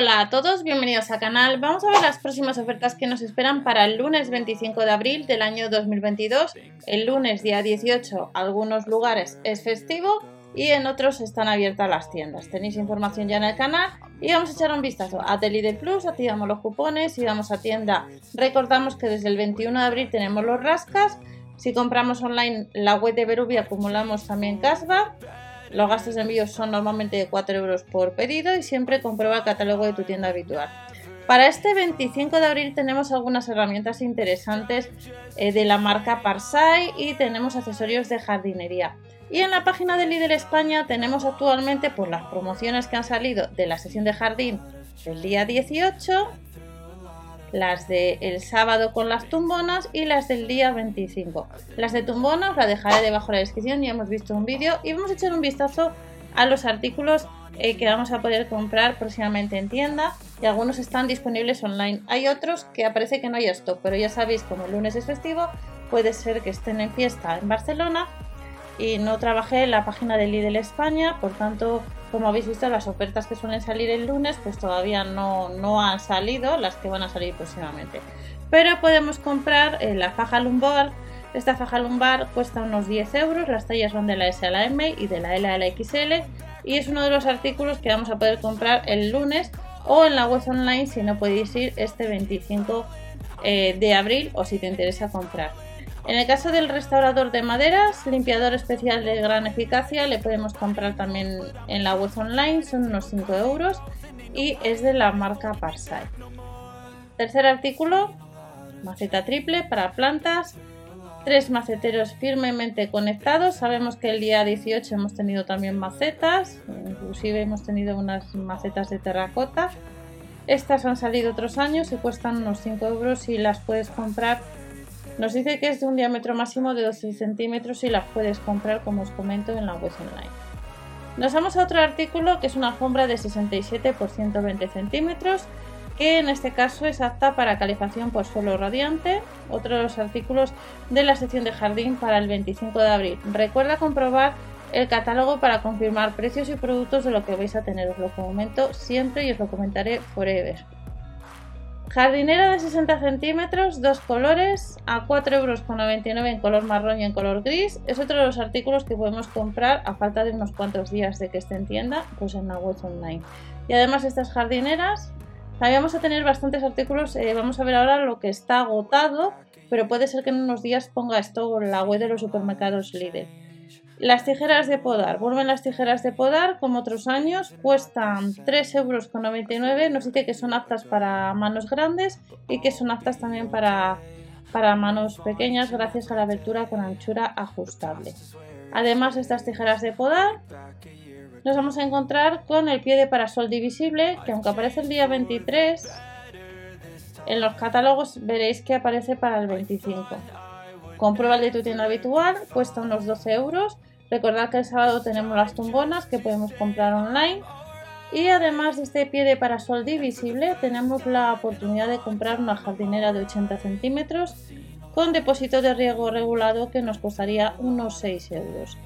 Hola a todos, bienvenidos al canal. Vamos a ver las próximas ofertas que nos esperan para el lunes 25 de abril del año 2022. El lunes día 18 algunos lugares es festivo y en otros están abiertas las tiendas. Tenéis información ya en el canal y vamos a echar un vistazo a Delide Plus, activamos los cupones y vamos a tienda. Recordamos que desde el 21 de abril tenemos los rascas. Si compramos online la web de Berubia acumulamos también cashback los gastos de envío son normalmente de 4 euros por pedido y siempre comprueba el catálogo de tu tienda habitual. Para este 25 de abril tenemos algunas herramientas interesantes eh, de la marca Parsai y tenemos accesorios de jardinería. Y en la página de Líder España tenemos actualmente pues, las promociones que han salido de la sesión de jardín del día 18 las del el sábado con las tumbonas y las del día 25. Las de tumbonas las dejaré debajo de la descripción, ya hemos visto un vídeo y vamos a echar un vistazo a los artículos eh, que vamos a poder comprar próximamente en tienda y algunos están disponibles online. Hay otros que aparece que no hay stock, pero ya sabéis como el lunes es festivo, puede ser que estén en fiesta en Barcelona y no trabajé en la página de Lidl España, por tanto como habéis visto, las ofertas que suelen salir el lunes, pues todavía no, no han salido, las que van a salir próximamente. Pero podemos comprar eh, la faja lumbar. Esta faja lumbar cuesta unos 10 euros, las tallas son de la S a la M y de la L a la XL. Y es uno de los artículos que vamos a poder comprar el lunes o en la web online si no podéis ir este 25 eh, de abril o si te interesa comprar. En el caso del restaurador de maderas, limpiador especial de gran eficacia, le podemos comprar también en la web online, son unos 5 euros y es de la marca Parsai. Tercer artículo, maceta triple para plantas, tres maceteros firmemente conectados. Sabemos que el día 18 hemos tenido también macetas, inclusive hemos tenido unas macetas de terracota. Estas han salido otros años y cuestan unos 5 euros y las puedes comprar nos dice que es de un diámetro máximo de 12 centímetros y las puedes comprar como os comento en la web online. Nos vamos a otro artículo que es una alfombra de 67 por 120 centímetros que en este caso es apta para calefacción por suelo radiante. Otro de los artículos de la sección de jardín para el 25 de abril. Recuerda comprobar el catálogo para confirmar precios y productos de lo que vais a tener. Os lo comento siempre y os lo comentaré forever. Jardinera de 60 centímetros, dos colores, a 4,99 euros en color marrón y en color gris. Es otro de los artículos que podemos comprar a falta de unos cuantos días de que esté en tienda, pues en la web online. Y además estas jardineras, también vamos a tener bastantes artículos, eh, vamos a ver ahora lo que está agotado, pero puede ser que en unos días ponga esto en la web de los supermercados Lidl. Las tijeras de podar. Vuelven las tijeras de podar como otros años. Cuestan 3,99 euros. Nos dice que son aptas para manos grandes y que son aptas también para, para manos pequeñas gracias a la abertura con anchura ajustable. Además, estas tijeras de podar nos vamos a encontrar con el pie de parasol divisible que aunque aparece el día 23, en los catálogos veréis que aparece para el 25. Comprueba el de tienda habitual, cuesta unos 12 euros Recordad que el sábado tenemos las tumbonas que podemos comprar online. Y además de este pie de parasol divisible, tenemos la oportunidad de comprar una jardinera de 80 centímetros con depósito de riego regulado que nos costaría unos 6 euros.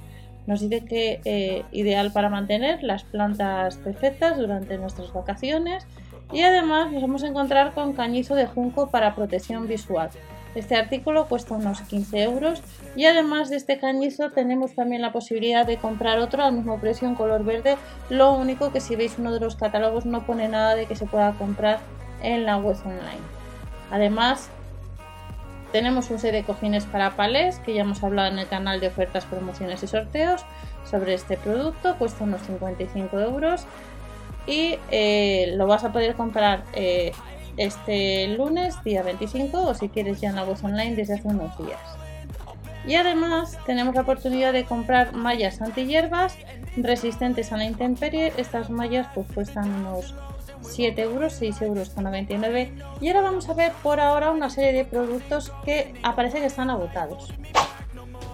Nos dice que eh, ideal para mantener las plantas perfectas durante nuestras vacaciones y además nos vamos a encontrar con cañizo de junco para protección visual. Este artículo cuesta unos 15 euros y además de este cañizo tenemos también la posibilidad de comprar otro al mismo precio en color verde. Lo único que si veis uno de los catálogos no pone nada de que se pueda comprar en la web online. Además tenemos un set de cojines para palés que ya hemos hablado en el canal de ofertas, promociones y sorteos sobre este producto. Cuesta unos 55 euros y eh, lo vas a poder comprar eh, este lunes, día 25, o si quieres ya en la web online desde hace unos días. Y además tenemos la oportunidad de comprar mallas antihierbas resistentes a la intemperie. Estas mallas pues cuestan unos 7 euros, 6 euros con 99. Y ahora vamos a ver por ahora una serie de productos que aparece que están agotados.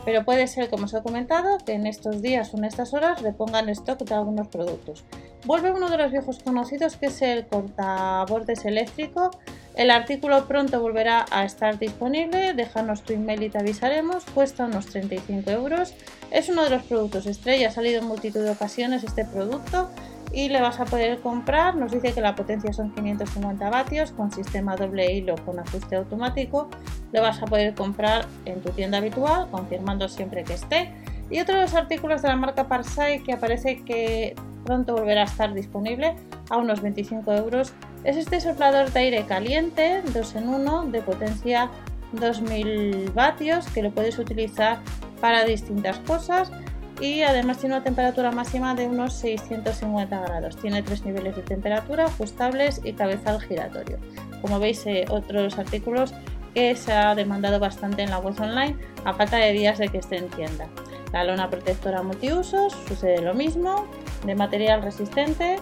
Pero puede ser, como os he comentado, que en estos días o en estas horas repongan stock de algunos productos. Vuelve uno de los viejos conocidos que es el cortabordes eléctrico. El artículo pronto volverá a estar disponible, déjanos tu email y te avisaremos, cuesta unos 35 euros. Es uno de los productos estrella, ha salido en multitud de ocasiones este producto y le vas a poder comprar, nos dice que la potencia son 550 vatios con sistema doble hilo con ajuste automático, le vas a poder comprar en tu tienda habitual, confirmando siempre que esté. Y otro de los artículos de la marca Parsai que aparece que pronto volverá a estar disponible a unos 25 euros es este soplador de aire caliente 2 en 1 de potencia 2000 vatios que lo puedes utilizar para distintas cosas y además tiene una temperatura máxima de unos 650 grados. Tiene tres niveles de temperatura ajustables y cabezal giratorio. Como veis, eh, otros artículos que se ha demandado bastante en la web online a falta de días de que esté en tienda. La lona protectora multiusos sucede lo mismo, de material resistente,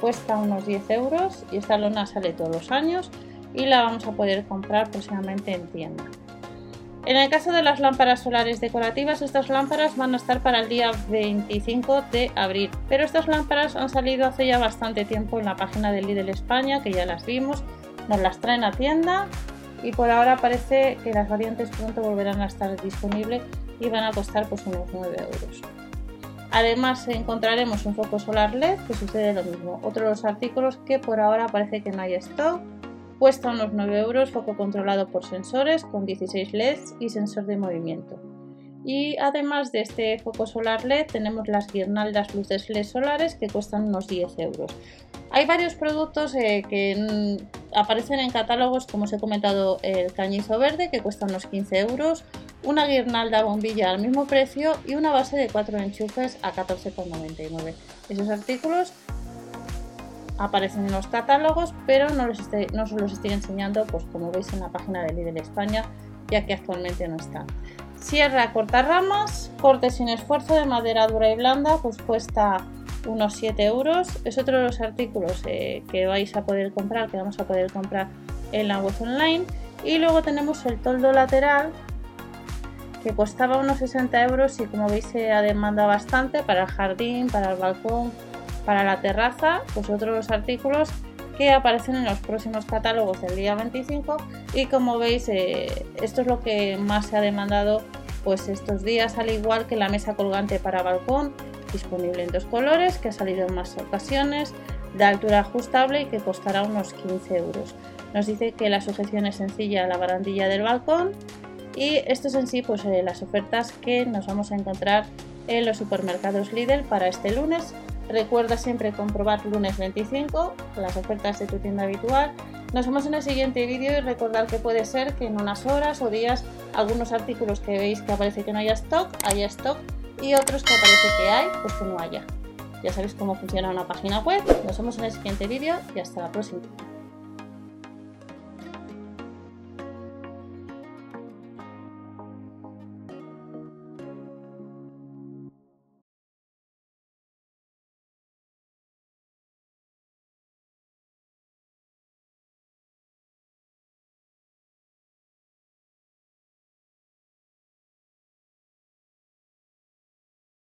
cuesta unos 10 euros y esta lona sale todos los años y la vamos a poder comprar próximamente en tienda. En el caso de las lámparas solares decorativas, estas lámparas van a estar para el día 25 de abril, pero estas lámparas han salido hace ya bastante tiempo en la página de Lidl España, que ya las vimos, nos las traen a tienda y por ahora parece que las variantes pronto volverán a estar disponibles y van a costar pues unos 9 euros. Además encontraremos un foco solar LED que sucede lo mismo, otro de los artículos que por ahora parece que no hay stock Cuesta unos 9 euros, foco controlado por sensores con 16 LEDs y sensor de movimiento. Y además de este foco solar LED tenemos las guirnaldas luces LED solares que cuestan unos 10 euros. Hay varios productos eh, que aparecen en catálogos, como os he comentado, el cañizo verde que cuesta unos 15 euros, una guirnalda bombilla al mismo precio y una base de 4 enchufes a 14,99. Esos artículos aparecen en los catálogos, pero no, los no os los estoy enseñando, pues como veis en la página de Lidl España, ya que actualmente no está. Sierra corta ramas, corte sin esfuerzo de madera dura y blanda, pues cuesta unos 7 euros. Es otro de los artículos eh, que vais a poder comprar, que vamos a poder comprar en la web online. Y luego tenemos el toldo lateral, que costaba unos 60 euros y como veis se ha demandado bastante para el jardín, para el balcón, para la terraza, pues otros artículos que aparecen en los próximos catálogos del día 25 y como veis eh, esto es lo que más se ha demandado pues estos días al igual que la mesa colgante para balcón disponible en dos colores que ha salido en más ocasiones de altura ajustable y que costará unos 15 euros. Nos dice que la sujeción es sencilla a la barandilla del balcón y esto es en sí pues eh, las ofertas que nos vamos a encontrar en los supermercados Lidl para este lunes Recuerda siempre comprobar lunes 25 las ofertas de tu tienda habitual. Nos vemos en el siguiente vídeo y recordar que puede ser que en unas horas o días algunos artículos que veis que aparece que no haya stock, haya stock y otros que aparece que hay, pues que no haya. Ya sabéis cómo funciona una página web. Nos vemos en el siguiente vídeo y hasta la próxima.